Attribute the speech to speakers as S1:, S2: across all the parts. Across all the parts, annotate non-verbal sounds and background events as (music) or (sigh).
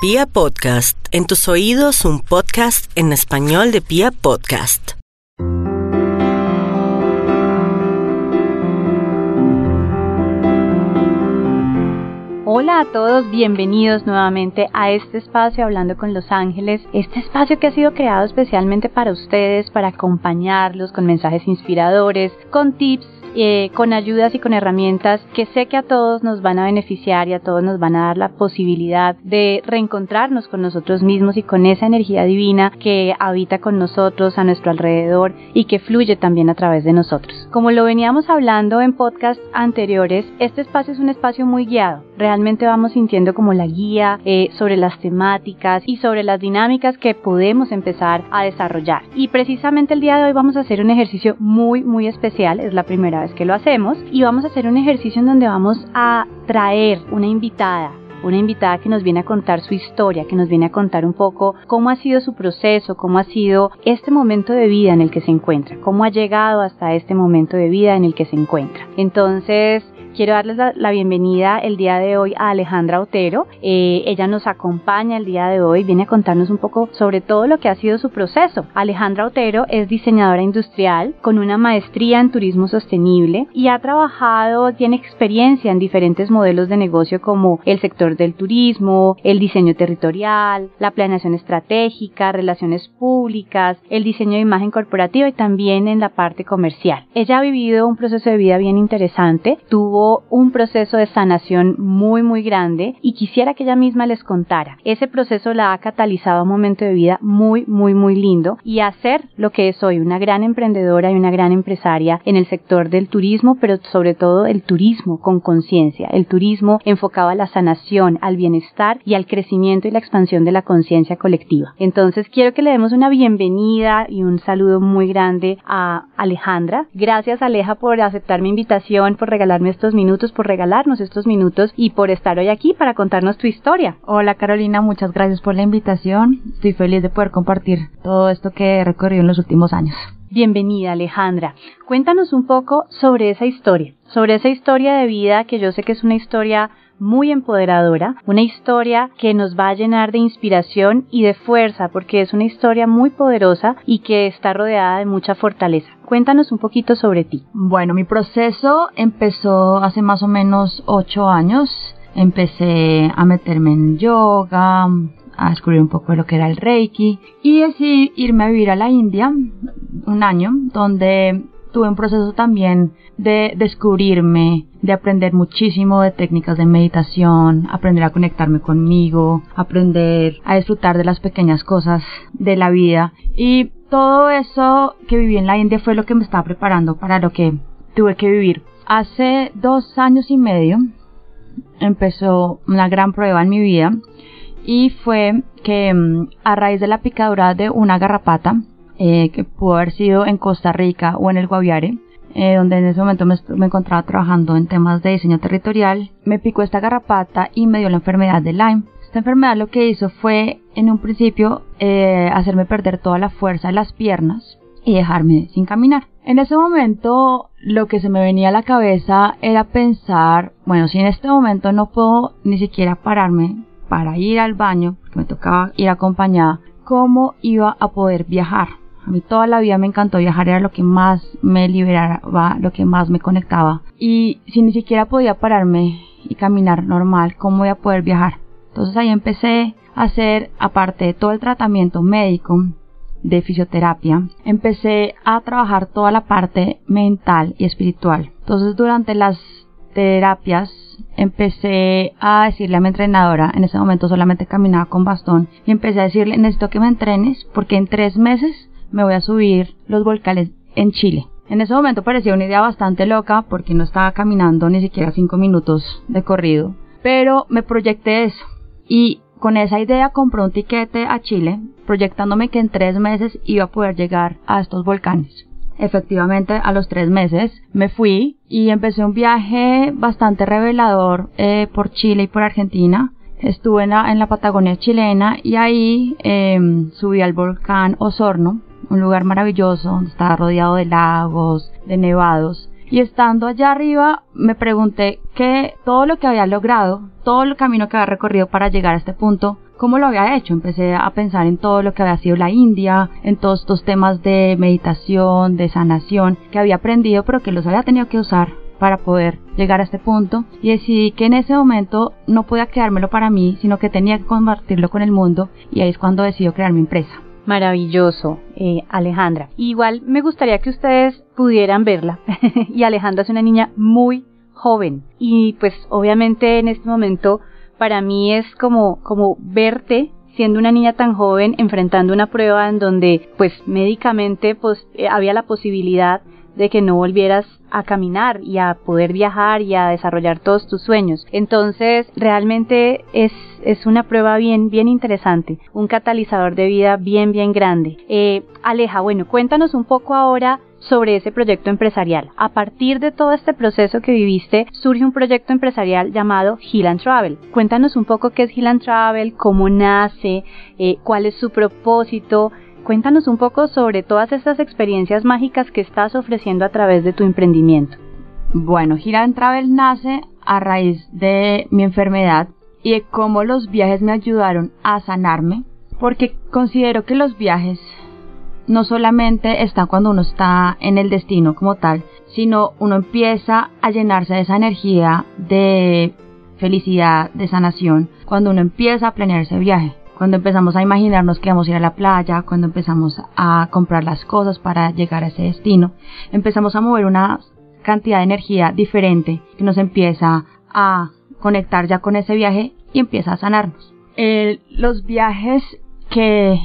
S1: Pia Podcast, en tus oídos un podcast en español de Pia Podcast.
S2: Hola a todos, bienvenidos nuevamente a este espacio Hablando con los Ángeles, este espacio que ha sido creado especialmente para ustedes, para acompañarlos con mensajes inspiradores, con tips eh, con ayudas y con herramientas que sé que a todos nos van a beneficiar y a todos nos van a dar la posibilidad de reencontrarnos con nosotros mismos y con esa energía divina que habita con nosotros a nuestro alrededor y que fluye también a través de nosotros. Como lo veníamos hablando en podcasts anteriores, este espacio es un espacio muy guiado. Realmente vamos sintiendo como la guía eh, sobre las temáticas y sobre las dinámicas que podemos empezar a desarrollar. Y precisamente el día de hoy vamos a hacer un ejercicio muy, muy especial. Es la primera vez que lo hacemos y vamos a hacer un ejercicio en donde vamos a traer una invitada una invitada que nos viene a contar su historia, que nos viene a contar un poco cómo ha sido su proceso, cómo ha sido este momento de vida en el que se encuentra, cómo ha llegado hasta este momento de vida en el que se encuentra. Entonces, Quiero darles la, bienvenida el día de hoy a Alejandra Otero. Eh, ella nos acompaña el día de hoy, viene a contarnos un poco sobre todo lo que ha sido su proceso. Alejandra Otero es diseñadora industrial con una maestría en turismo sostenible y ha trabajado, tiene experiencia en diferentes modelos de negocio como el sector del turismo, el diseño territorial, la planeación estratégica, relaciones públicas, el diseño de imagen corporativa y también en la parte comercial. Ella ha vivido un proceso de vida bien interesante, tuvo un proceso de sanación muy muy grande y quisiera que ella misma les contara. Ese proceso la ha catalizado a un momento de vida muy muy muy lindo y a ser lo que es hoy, una gran emprendedora y una gran empresaria en el sector del turismo, pero sobre todo el turismo con conciencia, el turismo enfocado a la sanación, al bienestar y al crecimiento y la expansión de la conciencia colectiva. Entonces quiero que le demos una bienvenida y un saludo muy grande a Alejandra. Gracias Aleja por aceptar mi invitación, por regalarme estos minutos, por regalarnos estos minutos y por estar hoy aquí para contarnos tu historia.
S3: Hola Carolina, muchas gracias por la invitación. Estoy feliz de poder compartir todo esto que he recorrido en los últimos años.
S2: Bienvenida Alejandra. Cuéntanos un poco sobre esa historia, sobre esa historia de vida que yo sé que es una historia muy empoderadora, una historia que nos va a llenar de inspiración y de fuerza porque es una historia muy poderosa y que está rodeada de mucha fortaleza. Cuéntanos un poquito sobre ti.
S3: Bueno, mi proceso empezó hace más o menos ocho años. Empecé a meterme en yoga, a descubrir un poco de lo que era el Reiki y decidí irme a vivir a la India un año donde tuve un proceso también de descubrirme, de aprender muchísimo de técnicas de meditación, aprender a conectarme conmigo, aprender a disfrutar de las pequeñas cosas de la vida. Y todo eso que viví en la India fue lo que me estaba preparando para lo que tuve que vivir. Hace dos años y medio empezó una gran prueba en mi vida y fue que mm, a raíz de la picadura de una garrapata, eh, que pudo haber sido en Costa Rica o en el Guaviare, eh, donde en ese momento me, encontraba trabajando en temas de diseño territorial, me picó esta garrapata y me dio la enfermedad de Lyme. Esta enfermedad lo que hizo fue, en un principio, eh, hacerme perder toda la fuerza de las piernas y dejarme sin caminar. En ese momento, lo que se me venía a la cabeza era pensar, bueno, si en este momento no puedo ni siquiera pararme para ir al baño, porque me tocaba ir acompañada, ¿cómo iba a poder viajar? A mí toda la vida me encantó viajar, era lo que más me liberaba, lo que más me conectaba. Y si ni siquiera podía pararme y caminar normal, ¿cómo voy a poder viajar? Entonces ahí empecé a hacer, aparte de todo el tratamiento médico, de fisioterapia, empecé a trabajar toda la parte mental y espiritual. Entonces durante las terapias empecé a decirle a mi entrenadora, en ese momento solamente caminaba con bastón, y empecé a decirle, necesito que me entrenes porque en tres meses me voy a subir los volcanes en Chile. En ese momento parecía una idea bastante loca porque no estaba caminando ni siquiera cinco minutos de corrido, pero me proyecté eso y con esa idea compré un tiquete a Chile, proyectándome que en tres meses iba a poder llegar a estos volcanes. Efectivamente, a los tres meses me fui y empecé un viaje bastante revelador eh, por Chile y por Argentina. Estuve en la, Patagonia chilena y ahí em, subí al volcán Osorno, un lugar maravilloso donde estaba rodeado de lagos, de nevados. Y estando allá arriba me pregunté que todo lo que había logrado, todo el camino que había recorrido para llegar a este punto, cómo lo había hecho. Empecé a pensar en todo lo que había sido la India, en todos estos temas de meditación, de sanación que había aprendido, pero que los había tenido que usar para poder llegar a este punto y decidí que en ese momento no podía quedármelo para mí, sino que tenía que compartirlo con el mundo y ahí es cuando decido crear mi empresa.
S2: Maravilloso, eh, Alejandra. Igual me gustaría que ustedes pudieran verla. (laughs) y Alejandra es una niña muy joven. Y pues obviamente en este momento para mí es como, como verte siendo una niña tan joven enfrentando una prueba en donde pues médicamente pues eh, había la posibilidad de que no volvieras a caminar y a poder viajar y a desarrollar todos tus sueños. Entonces, realmente es, es una prueba bien, bien interesante, un catalizador de vida bien, bien grande. Eh, Aleja, bueno, cuéntanos un poco ahora sobre ese proyecto empresarial. A partir de todo este proceso que viviste, surge un proyecto empresarial llamado Heal Travel. Cuéntanos un poco qué es Heal Travel, cómo nace, eh, cuál es su propósito, Cuéntanos un poco sobre todas estas experiencias mágicas que estás ofreciendo a través de tu emprendimiento.
S3: Bueno, Gira Travel nace a raíz de mi enfermedad y de cómo los viajes me ayudaron a sanarme, porque considero que los viajes no solamente están cuando uno está en el destino como tal, sino uno empieza a llenarse de esa energía de felicidad, de sanación, cuando uno empieza a planear ese viaje cuando empezamos a imaginarnos que vamos a ir a la playa, cuando empezamos a comprar las cosas para llegar a ese destino, empezamos a mover una cantidad de energía diferente que nos empieza a conectar ya con ese viaje y empieza a sanarnos. los viajes que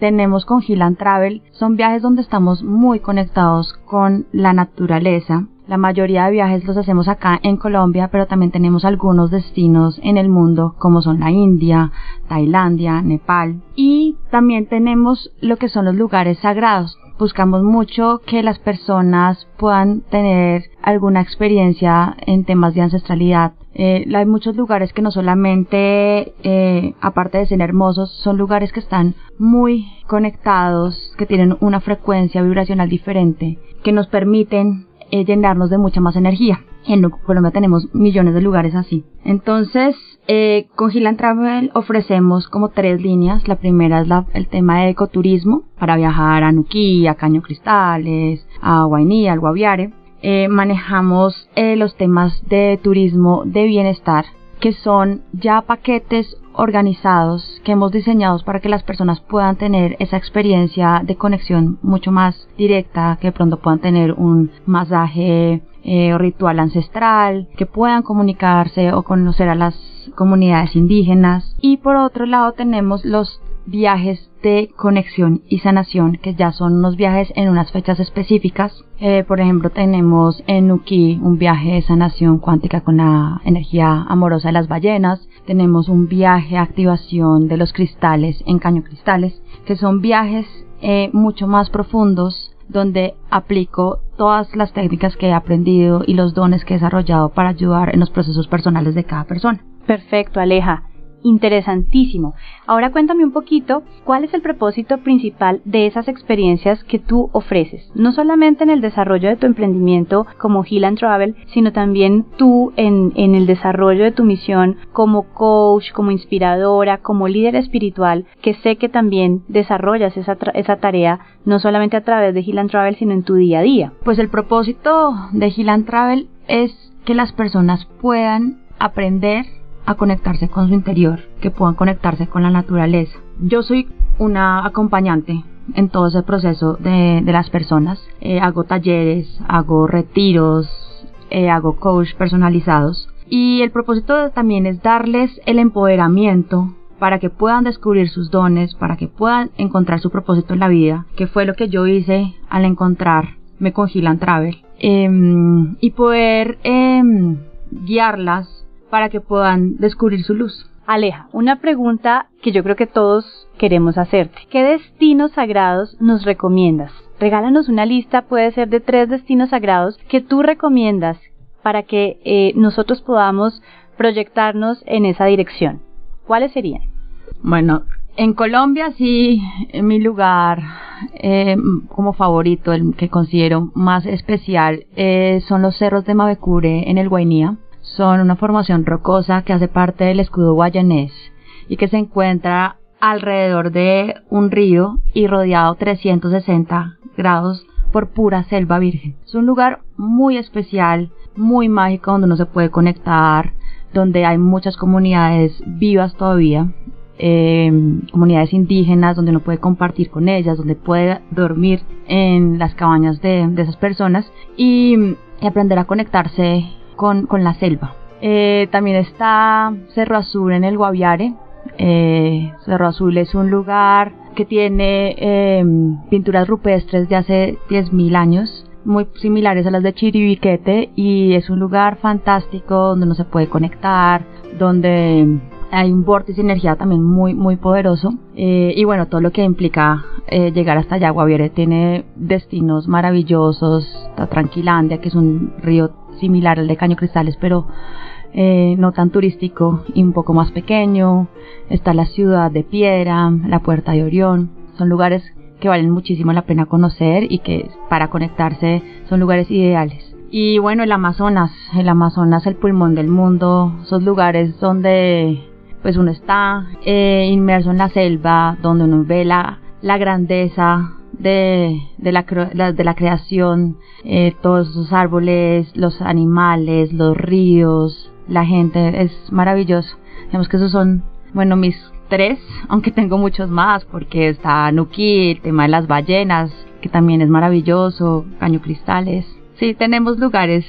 S3: tenemos con Hill Travel son viajes donde estamos muy conectados con la naturaleza, la mayoría de viajes los hacemos acá en Colombia, pero también tenemos algunos destinos en el mundo como son la India, Tailandia, Nepal y también tenemos lo que son los lugares sagrados. Buscamos mucho que las personas puedan tener alguna experiencia en temas de ancestralidad. Eh, hay muchos lugares que no solamente, eh, aparte de ser hermosos, son lugares que están muy conectados, que tienen una frecuencia vibracional diferente, que nos permiten eh, llenarnos de mucha más energía. En Colombia tenemos millones de lugares así. Entonces, eh, con Gilan Travel ofrecemos como tres líneas. La primera es el tema de ecoturismo para viajar a Nuquí, a Caño Cristales, a Guainí, al Guaviare. Eh, manejamos eh, los temas de turismo de bienestar que son ya paquetes organizados que hemos diseñado para que las personas puedan tener esa experiencia de conexión mucho más directa, que pronto puedan tener un masaje eh, ritual ancestral, que puedan comunicarse o conocer a las comunidades indígenas. Y por otro lado tenemos los viajes de conexión y sanación, que ya son unos viajes en unas fechas específicas. Eh, por ejemplo, tenemos en Nuki un viaje de sanación cuántica con la energía amorosa de las ballenas. Tenemos un viaje de activación de los cristales en caño cristales, que son viajes eh, mucho más profundos donde aplico todas las técnicas que he aprendido y los dones que he desarrollado para ayudar en los procesos personales de cada persona.
S2: Perfecto, Aleja interesantísimo. Ahora cuéntame un poquito cuál es el propósito principal de esas experiencias que tú ofreces, no solamente en el desarrollo de tu emprendimiento como Heal and Travel, sino también tú en, el desarrollo de tu misión como coach, como inspiradora, como líder espiritual, que sé que también desarrollas esa, esa tarea no solamente a través de Heal and Travel, sino en tu día a día.
S3: Pues el propósito de Heal and Travel es que las personas puedan aprender a conectarse con su interior, que puedan conectarse con la naturaleza. Yo soy una acompañante en todo ese proceso de, las personas. Eh, hago talleres, hago retiros, eh, hago coach personalizados. Y el propósito también es darles el empoderamiento para que puedan descubrir sus dones, para que puedan encontrar su propósito en la vida, que fue lo que yo hice al encontrarme con Gilan Travel. Em, y poder em, guiarlas para que puedan descubrir su luz.
S2: Aleja, una pregunta que yo creo que todos queremos hacerte. ¿Qué destinos sagrados nos recomiendas? Regálanos una lista, puede ser de tres destinos sagrados que tú recomiendas para que eh, nosotros podamos proyectarnos en esa dirección. ¿Cuáles serían?
S3: Bueno, en Colombia sí, en mi lugar eh, como favorito, el que considero más especial, eh, son los cerros de Mavecure en el Guainía son una formación rocosa que hace parte del escudo guayanés y que se encuentra alrededor de un río y rodeado 360 grados por pura selva virgen. Es un lugar muy especial, muy mágico donde uno se puede conectar, donde hay muchas comunidades vivas todavía, em, comunidades indígenas donde uno puede compartir con ellas, donde puede dormir en las cabañas de, esas personas y, aprender a conectarse con, la selva. Eh, también está Cerro Azul en el Guaviare. Eh, Cerro Azul es un lugar que tiene em, pinturas rupestres de hace 10.000 años muy similares a las de Chiribiquete y es un lugar fantástico donde uno se puede conectar, donde hay un vórtice de energía también muy muy poderoso eh, y bueno todo lo que implica llegar hasta allá Guaviare tiene destinos maravillosos está Tranquilandia que es un río similar al de Caño Cristales pero eh, no tan turístico y un poco más pequeño está la ciudad de Piedra la Puerta de Orión son lugares que valen muchísimo la pena conocer y que para conectarse son lugares ideales. Y bueno, el Amazonas, el Amazonas, el pulmón del mundo, esos lugares donde pues uno está eh, inmerso en la selva, donde uno ve la, la grandeza de, de, la, de la creación, eh, todos esos árboles, los animales, los ríos, la gente, es maravilloso. Digamos que esos son, bueno, mis tres, (laughs) aunque tengo muchos más, porque está Nuki, el tema de las ballenas, que también es maravilloso, Caño Cristales. Sí, tenemos lugares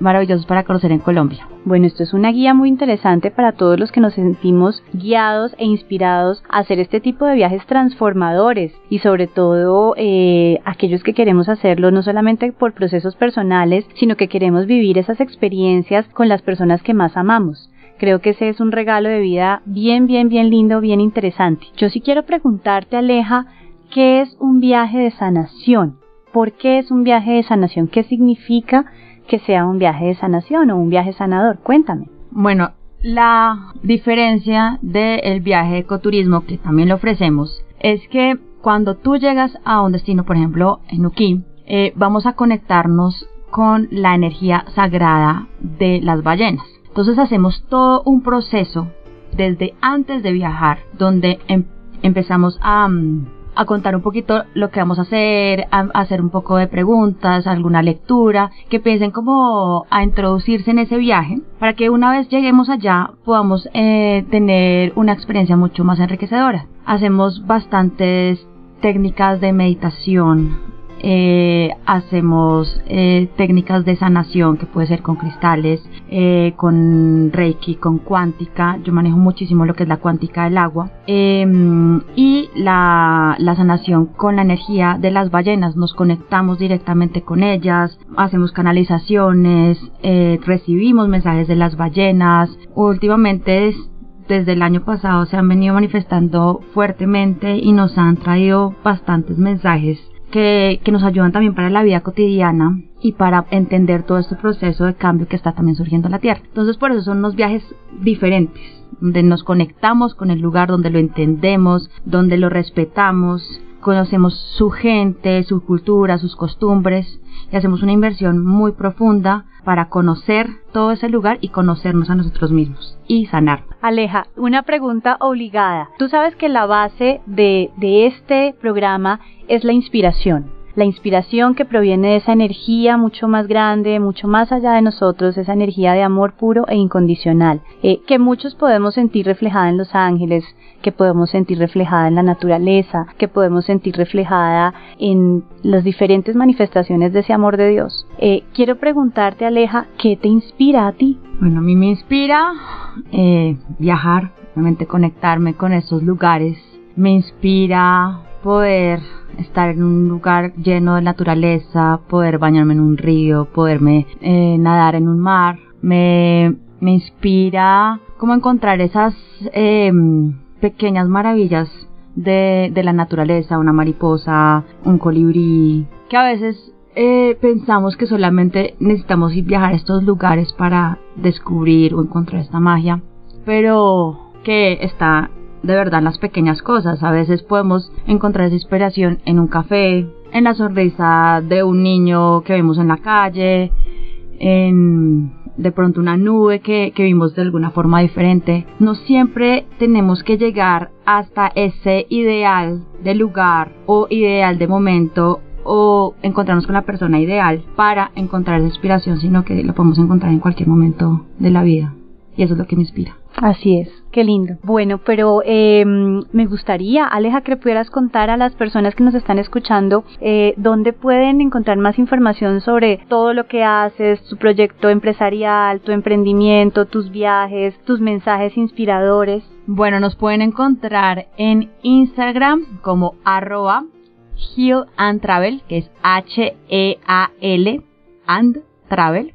S3: maravillosos para conocer en Colombia.
S2: Bueno, esto es una guía muy interesante para todos los que nos sentimos guiados e inspirados a hacer este tipo de viajes transformadores y sobre todo eh, aquellos que queremos hacerlo no solamente por procesos personales, sino que queremos vivir esas experiencias con las personas que más amamos. Creo que ese es un regalo de vida bien, bien, bien lindo, bien interesante. Yo sí quiero preguntarte, Aleja, ¿qué es un viaje de sanación? ¿Por qué es un viaje de sanación? ¿Qué significa que sea un viaje de sanación o un viaje sanador? Cuéntame.
S3: Bueno, la diferencia del viaje de ecoturismo que también lo ofrecemos es que cuando tú llegas a un destino, por ejemplo, en Uki, eh, vamos a conectarnos con la energía sagrada de las ballenas. Entonces hacemos todo un proceso desde antes de viajar, donde em, empezamos a, mm, a, contar un poquito lo que vamos a hacer, a, hacer un poco de preguntas, alguna lectura, que piensen como a introducirse en ese viaje, para que una vez lleguemos allá podamos eh, tener una experiencia mucho más enriquecedora. Hacemos bastantes técnicas de meditación, eh, hacemos eh, técnicas de sanación que puede ser con cristales, eh, con reiki, con cuántica. Yo manejo muchísimo lo que es la cuántica del agua. Em, y la, la sanación con la energía de las ballenas. Nos conectamos directamente con ellas, hacemos canalizaciones, recibimos mensajes de las ballenas. Últimamente desde el año pasado se han venido manifestando fuertemente y nos han traído bastantes mensajes que, nos ayudan también para la vida cotidiana y para entender todo este proceso de cambio que está también surgiendo en la Tierra. Entonces por eso son unos viajes diferentes, donde nos conectamos con el lugar, donde lo entendemos, donde lo respetamos, conocemos su gente, su cultura, sus costumbres y hacemos una inversión muy profunda para conocer todo ese lugar y conocernos a nosotros mismos y sanar.
S2: Aleja, una pregunta obligada. Tú sabes que la base de, de este programa es la inspiración la inspiración que proviene de esa energía mucho más grande, mucho más allá de nosotros, esa energía de amor puro e incondicional, eh, que muchos podemos sentir reflejada en los ángeles, que podemos sentir reflejada en la naturaleza, que podemos sentir reflejada en las diferentes manifestaciones de ese amor de Dios. Eh, quiero preguntarte, Aleja, ¿qué te inspira a ti?
S3: Bueno, a mí me inspira eh, viajar, realmente conectarme con esos lugares. Me inspira poder estar en un lugar lleno de naturaleza, poder bañarme en un río, poderme eh, nadar en un mar. Me, me inspira como encontrar esas em, pequeñas maravillas de, de, la naturaleza, una mariposa, un colibrí, que a veces eh, pensamos que solamente necesitamos ir viajar a estos lugares para descubrir o encontrar esta magia, pero que está de verdad las pequeñas cosas. A veces podemos encontrar esa inspiración en un café, en la sonrisa de un niño que vemos en la calle, en de pronto una nube que, que vimos de alguna forma diferente. No siempre tenemos que llegar hasta ese ideal de lugar o ideal de momento o encontrarnos con la persona ideal para encontrar esa inspiración, sino que lo podemos encontrar en cualquier momento de la vida. Y eso es lo que me inspira.
S2: Así es, qué lindo. Bueno, pero eh, me gustaría, Aleja, que le pudieras contar a las personas que nos están escuchando eh, dónde pueden encontrar más información sobre todo lo que haces, tu proyecto empresarial, tu emprendimiento, tus viajes, tus mensajes inspiradores.
S3: Bueno, nos pueden encontrar en Instagram como arroba Heal and Travel, que es H-E-A-L and Travel.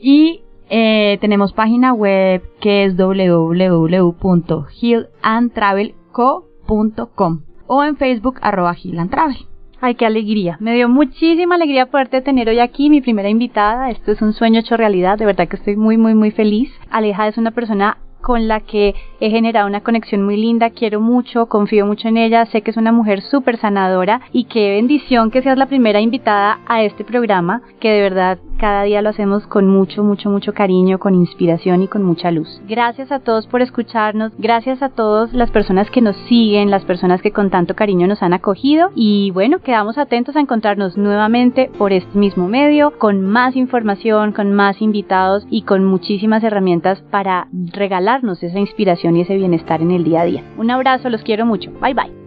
S3: Y eh, tenemos página web que es www.healandtravelco.com o en Facebook arroba healandtravel.
S2: Ay, qué alegría. Me dio muchísima alegría poderte tener hoy aquí, mi primera invitada. Esto es un sueño hecho realidad. De verdad que estoy muy, muy, muy feliz. Aleja es una persona con la que he generado una conexión muy linda, quiero mucho, confío mucho en ella, sé que es una mujer súper sanadora y qué bendición que seas la primera invitada a este programa, que de verdad cada día lo hacemos con mucho, mucho, mucho cariño, con inspiración y con mucha luz. Gracias a todos por escucharnos, gracias a todas las personas que nos siguen, las personas que con tanto cariño nos han acogido y bueno, quedamos atentos a encontrarnos nuevamente por este mismo medio, con más información, con más invitados y con muchísimas herramientas para regalarnos esa inspiración y ese bienestar en el día a día. Un abrazo, los quiero mucho. Bye bye.